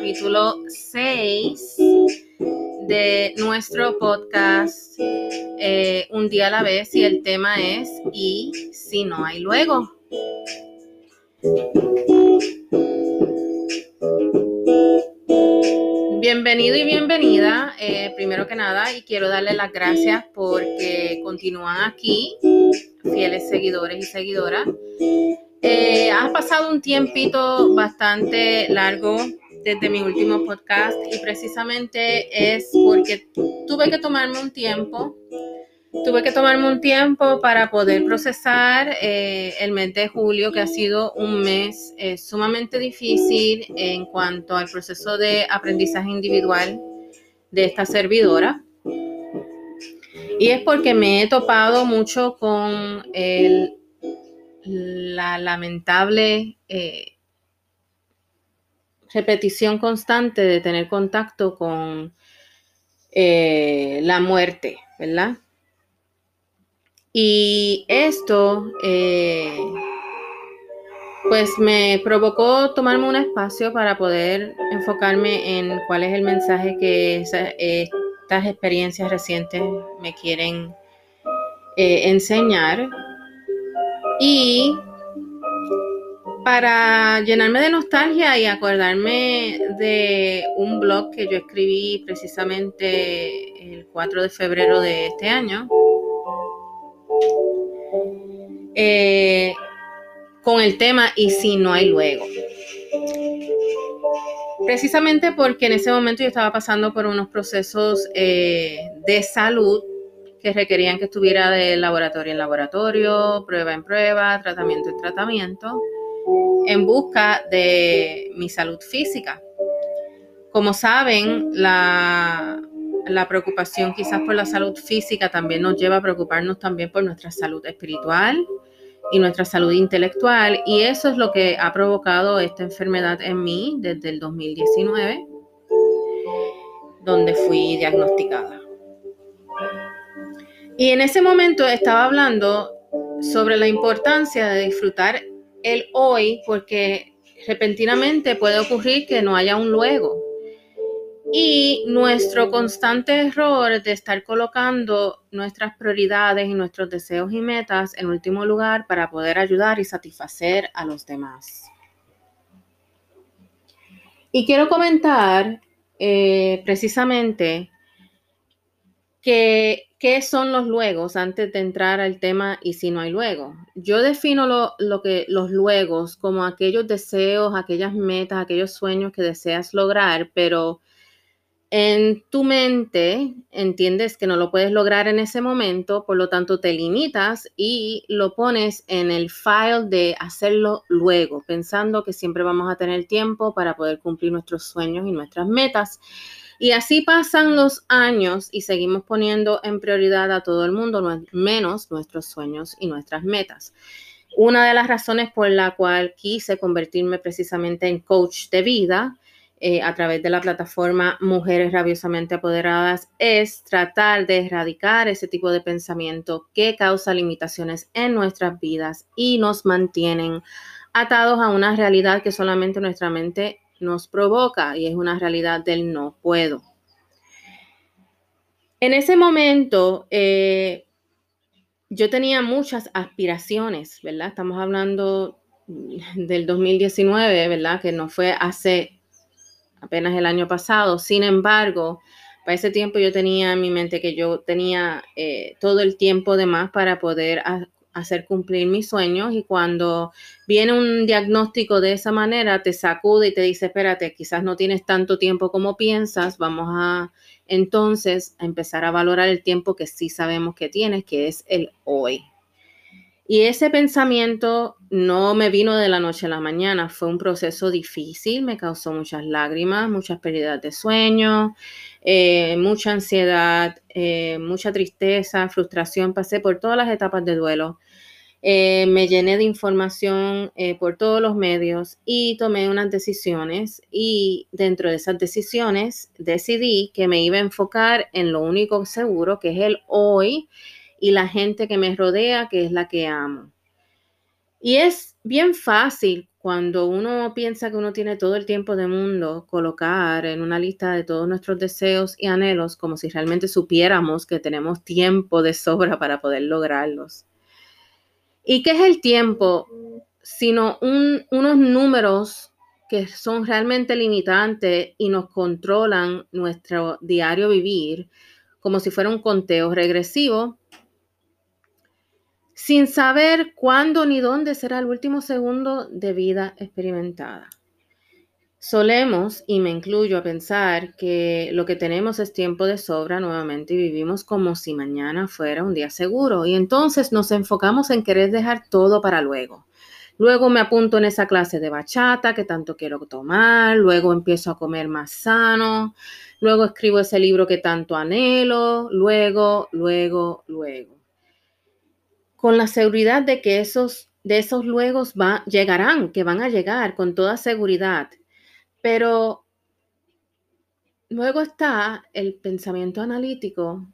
capítulo 6 de nuestro podcast eh, Un día a la vez y el tema es ¿y si no hay luego? Bienvenido y bienvenida, eh, primero que nada, y quiero darle las gracias porque continúan aquí, fieles seguidores y seguidoras. Eh, ha pasado un tiempito bastante largo desde mi último podcast y precisamente es porque tuve que tomarme un tiempo Tuve que tomarme un tiempo para poder procesar eh, el mes de julio, que ha sido un mes eh, sumamente difícil en cuanto al proceso de aprendizaje individual de esta servidora. Y es porque me he topado mucho con la lamentable eh, repetición constante de tener contacto con la muerte, ¿verdad? Y esto, eh, pues me provocó tomarme un espacio para poder enfocarme en cuál es el mensaje que estas experiencias recientes me quieren eh, enseñar. Y para llenarme de nostalgia y acordarme de un blog que yo escribí precisamente el 4 de febrero de este año, eh, con el tema y si no hay luego. Precisamente porque en ese momento yo estaba pasando por unos procesos eh, de salud que requerían que estuviera de laboratorio en laboratorio, prueba en prueba, tratamiento en tratamiento, en busca de mi salud física. Como saben, la, la preocupación quizás por la salud física también nos lleva a preocuparnos también por nuestra salud espiritual y nuestra salud intelectual. Y eso es lo que ha provocado esta enfermedad en mí desde el 2019, donde fui diagnosticada. Y en ese momento estaba hablando sobre la importancia de disfrutar el hoy porque repentinamente puede ocurrir que no haya un luego y nuestro constante error de estar colocando nuestras prioridades y nuestros deseos y metas en último lugar para poder ayudar y satisfacer a los demás. Y quiero comentar eh, precisamente que, qué son los luegos antes de entrar al tema y si no hay luego. Yo defino lo, lo que los luegos como aquellos deseos, aquellas metas, aquellos sueños que deseas lograr, pero en tu mente entiendes que no lo puedes lograr en ese momento, por lo tanto te limitas y lo pones en el file de hacerlo luego, pensando que siempre vamos a tener tiempo para poder cumplir nuestros sueños y nuestras metas. Y así pasan los años y seguimos poniendo en prioridad a todo el mundo, menos nuestros sueños y nuestras metas. Una de las razones por la cual quise convertirme precisamente en coach de vida eh, a través de la plataforma Mujeres Rabiosamente Apoderadas es tratar de erradicar ese tipo de pensamiento que causa limitaciones en nuestras vidas y nos mantienen atados a una realidad que solamente nuestra mente nos provoca y es una realidad del no puedo. En ese momento, eh, yo tenía muchas aspiraciones, ¿verdad? Estamos hablando del 2019, ¿verdad? Que no fue hace apenas el año pasado. Sin embargo, para ese tiempo yo tenía en mi mente que yo tenía eh, todo el tiempo de más para poder hacer cumplir mis sueños y cuando viene un diagnóstico de esa manera, te sacude y te dice, espérate, quizás no tienes tanto tiempo como piensas, vamos a entonces a empezar a valorar el tiempo que sí sabemos que tienes, que es el hoy. Y ese pensamiento no me vino de la noche a la mañana, fue un proceso difícil, me causó muchas lágrimas, muchas pérdidas de sueño, eh, mucha ansiedad, eh, mucha tristeza, frustración, pasé por todas las etapas de duelo. Eh, me llené de información por todos los medios y tomé unas decisiones y dentro de esas decisiones decidí que me iba a enfocar en lo único seguro, que es el hoy y la gente que me rodea, que es la que amo. Y es bien fácil cuando uno piensa que uno tiene todo el tiempo del mundo, colocar en una lista de todos nuestros deseos y anhelos como si realmente supiéramos que tenemos tiempo de sobra para poder lograrlos. ¿Y qué es el tiempo? Sino unos números que son realmente limitantes y nos controlan nuestro diario vivir como si fuera un conteo regresivo sin saber cuándo ni dónde será el último segundo de vida experimentada. Solemos, y me incluyo a pensar que lo que tenemos es tiempo de sobra nuevamente y vivimos como si mañana fuera un día seguro. Y entonces nos enfocamos en querer dejar todo para luego. Luego me apunto en esa clase de bachata que tanto quiero tomar, luego empiezo a comer más sano, luego escribo ese libro que tanto anhelo, luego, luego, luego con la seguridad de que esos, de esos luego va, llegarán, que van a llegar con toda seguridad. Pero luego está el pensamiento analítico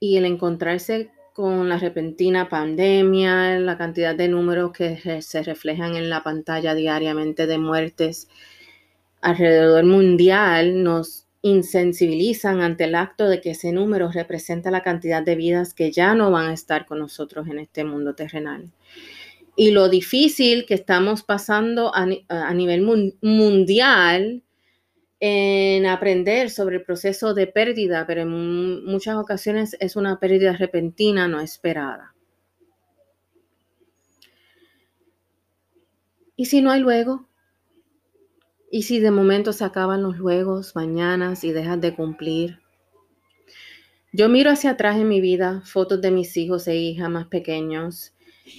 y el encontrarse con la repentina pandemia, la cantidad de números que se reflejan en la pantalla diariamente de muertes alrededor mundial, nos insensibilizan ante el acto de que ese número representa la cantidad de vidas que ya no van a estar con nosotros en este mundo terrenal. Y lo difícil que estamos pasando a, nivel mundial en aprender sobre el proceso de pérdida, pero en muchas ocasiones es una pérdida repentina, no esperada. ¿Y si no hay luego? ¿Y si de momento se acaban los juegos, mañanas y dejas de cumplir? Yo miro hacia atrás en mi vida fotos de mis hijos e hijas más pequeños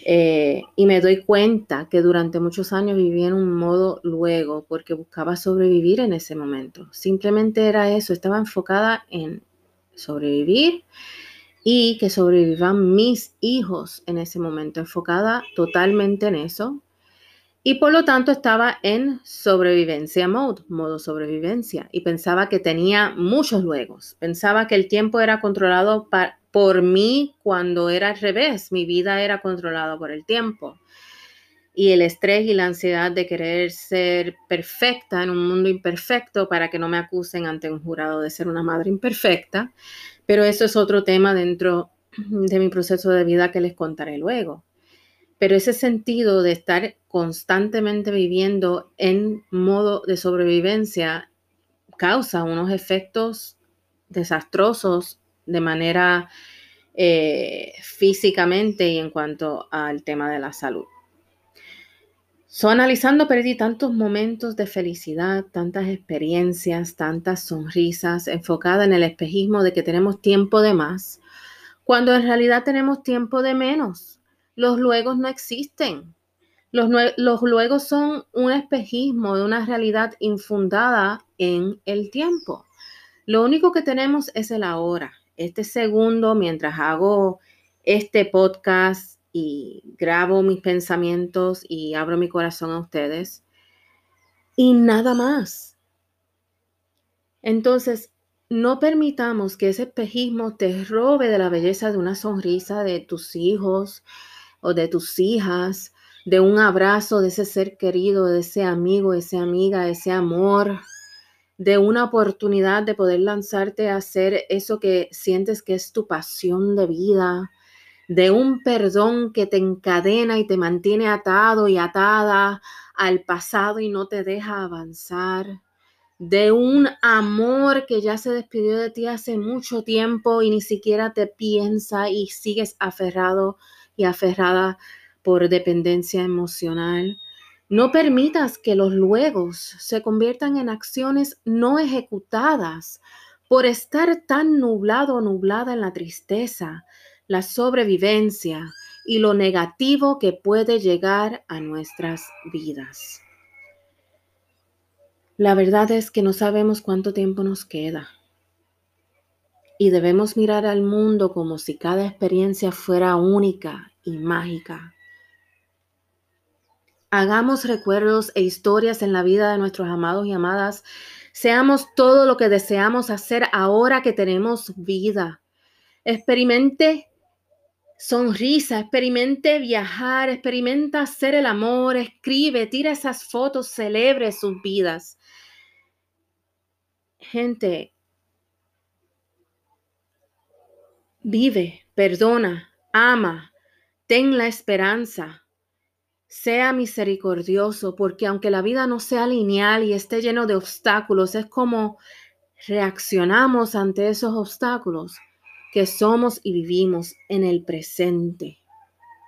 eh, y me doy cuenta que durante muchos años viví en un modo luego porque buscaba sobrevivir en ese momento. Simplemente era eso, estaba enfocada en sobrevivir y que sobrevivan mis hijos en ese momento, enfocada totalmente en eso, y por lo tanto estaba en sobrevivencia mode, modo sobrevivencia, y pensaba que tenía muchos luegos. Pensaba que el tiempo era controlado por mí cuando era al revés, mi vida era controlada por el tiempo. Y el estrés y la ansiedad de querer ser perfecta en un mundo imperfecto para que no me acusen ante un jurado de ser una madre imperfecta. Pero eso es otro tema dentro de mi proceso de vida que les contaré luego. Pero ese sentido de estar constantemente viviendo en modo de sobrevivencia causa unos efectos desastrosos de manera eh, físicamente y en cuanto al tema de la salud. So, analizando, perdí tantos momentos de felicidad, tantas experiencias, tantas sonrisas, enfocada en el espejismo de que tenemos tiempo de más, cuando en realidad tenemos tiempo de menos. Los luegos no existen. Los, los luegos son un espejismo de una realidad infundada en el tiempo. Lo único que tenemos es el ahora. Este segundo, mientras hago este podcast y grabo mis pensamientos y abro mi corazón a ustedes. Y nada más. Entonces, no permitamos que ese espejismo te robe de la belleza de una sonrisa de tus hijos, o de tus hijas, de un abrazo de ese ser querido, de ese amigo, de esa amiga, de ese amor, de una oportunidad de poder lanzarte a hacer eso que sientes que es tu pasión de vida, de un perdón que te encadena y te mantiene atado y atada al pasado y no te deja avanzar, de un amor que ya se despidió de ti hace mucho tiempo y ni siquiera te piensa y sigues aferrado y aferrada por dependencia emocional. No permitas que los luegos se conviertan en acciones no ejecutadas por estar tan nublado o nublada en la tristeza, la sobrevivencia y lo negativo que puede llegar a nuestras vidas. La verdad es que no sabemos cuánto tiempo nos queda y debemos mirar al mundo como si cada experiencia fuera única y mágica. Hagamos recuerdos e historias en la vida de nuestros amados y amadas. Seamos todo lo que deseamos hacer ahora que tenemos vida. Experimente sonrisa, experimente viajar, experimenta hacer el amor, escribe, tira esas fotos, celebre sus vidas. Gente, vive, perdona, ama, ten la esperanza. Sea misericordioso, porque aunque la vida no sea lineal y esté lleno de obstáculos, es como reaccionamos ante esos obstáculos que somos y vivimos en el presente.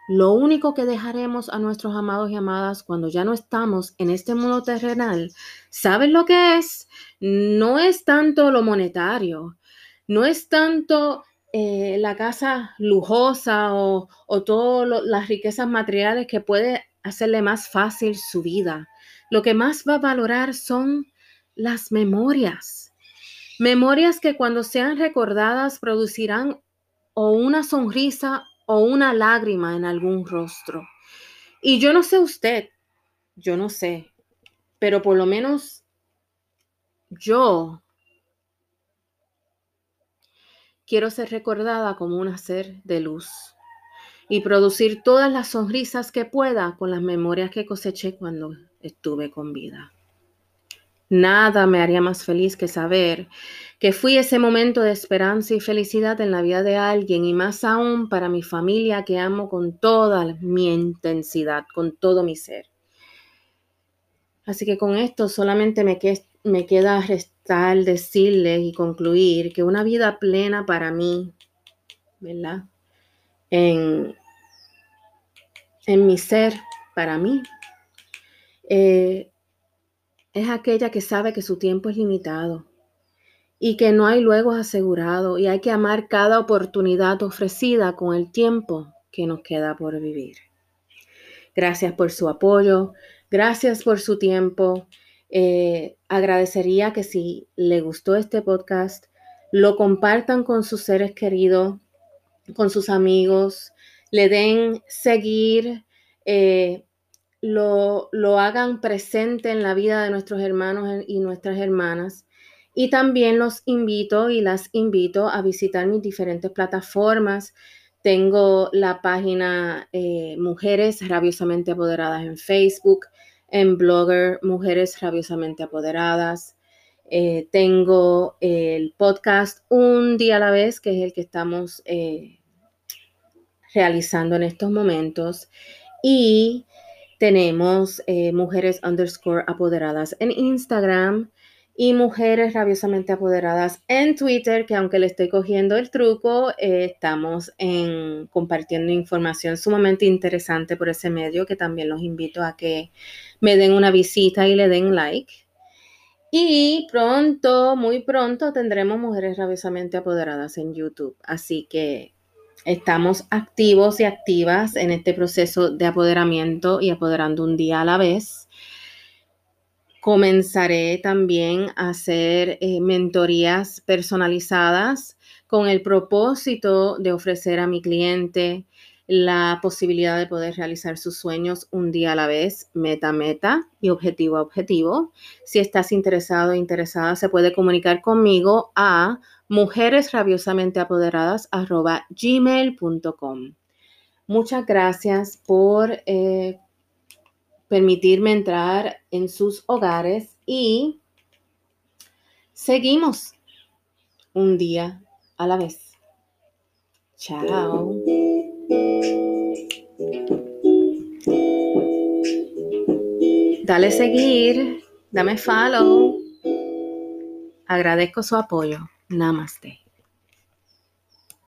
Lo único que dejaremos a nuestros amados y amadas cuando ya no estamos en este mundo terrenal, ¿saben lo que es? No es tanto lo monetario, no es tanto eh, la casa lujosa o, todas las riquezas materiales que puede hacerle más fácil su vida. Lo que más va a valorar son las memorias Memorias que cuando sean recordadas producirán o una sonrisa o una lágrima en algún rostro. Y yo no sé usted, yo no sé, pero por lo menos yo quiero ser recordada como una ser de luz y producir todas las sonrisas que pueda con las memorias que coseché cuando estuve con vida. Nada me haría más feliz que saber que fui ese momento de esperanza y felicidad en la vida de alguien y más aún para mi familia que amo con toda mi intensidad, con todo mi ser. Así que con esto solamente me, me queda restar decirles y concluir que una vida plena para mí, ¿verdad? En, en mi ser, para mí, eh, es aquella que sabe que su tiempo es limitado y que no hay luego asegurado y hay que amar cada oportunidad ofrecida con el tiempo que nos queda por vivir. Gracias por su apoyo, gracias por su tiempo. Eh, agradecería que si le gustó este podcast, lo compartan con sus seres queridos, con sus amigos, le den seguir, eh, lo, lo hagan presente en la vida de nuestros hermanos y nuestras hermanas. Y también los invito y las invito a visitar mis diferentes plataformas. Tengo la página eh, Mujeres Rabiosamente Apoderadas en Facebook, en Blogger Mujeres Rabiosamente Apoderadas. Eh, tengo el podcast Un día a la vez, que es el que estamos eh, realizando en estos momentos. Y tenemos eh, mujeres underscore apoderadas en Instagram y mujeres rabiosamente apoderadas en Twitter, que aunque le estoy cogiendo el truco, eh, estamos en, compartiendo información sumamente interesante por ese medio, que también los invito a que me den una visita y le den like. Y pronto, muy pronto, tendremos mujeres rabiosamente apoderadas en YouTube. Así que Estamos activos y activas en este proceso de apoderamiento y apoderando un día a la vez. Comenzaré también a hacer eh, mentorías personalizadas con el propósito de ofrecer a mi cliente la posibilidad de poder realizar sus sueños un día a la vez, meta a meta y objetivo a objetivo. Si estás interesado o interesada, se puede comunicar conmigo a mujeres rabiosamente apoderadas gmail.com. Muchas gracias por eh, permitirme entrar en sus hogares y seguimos un día a la vez. Chao. Dale seguir, dame follow. Agradezco su apoyo. Namaste.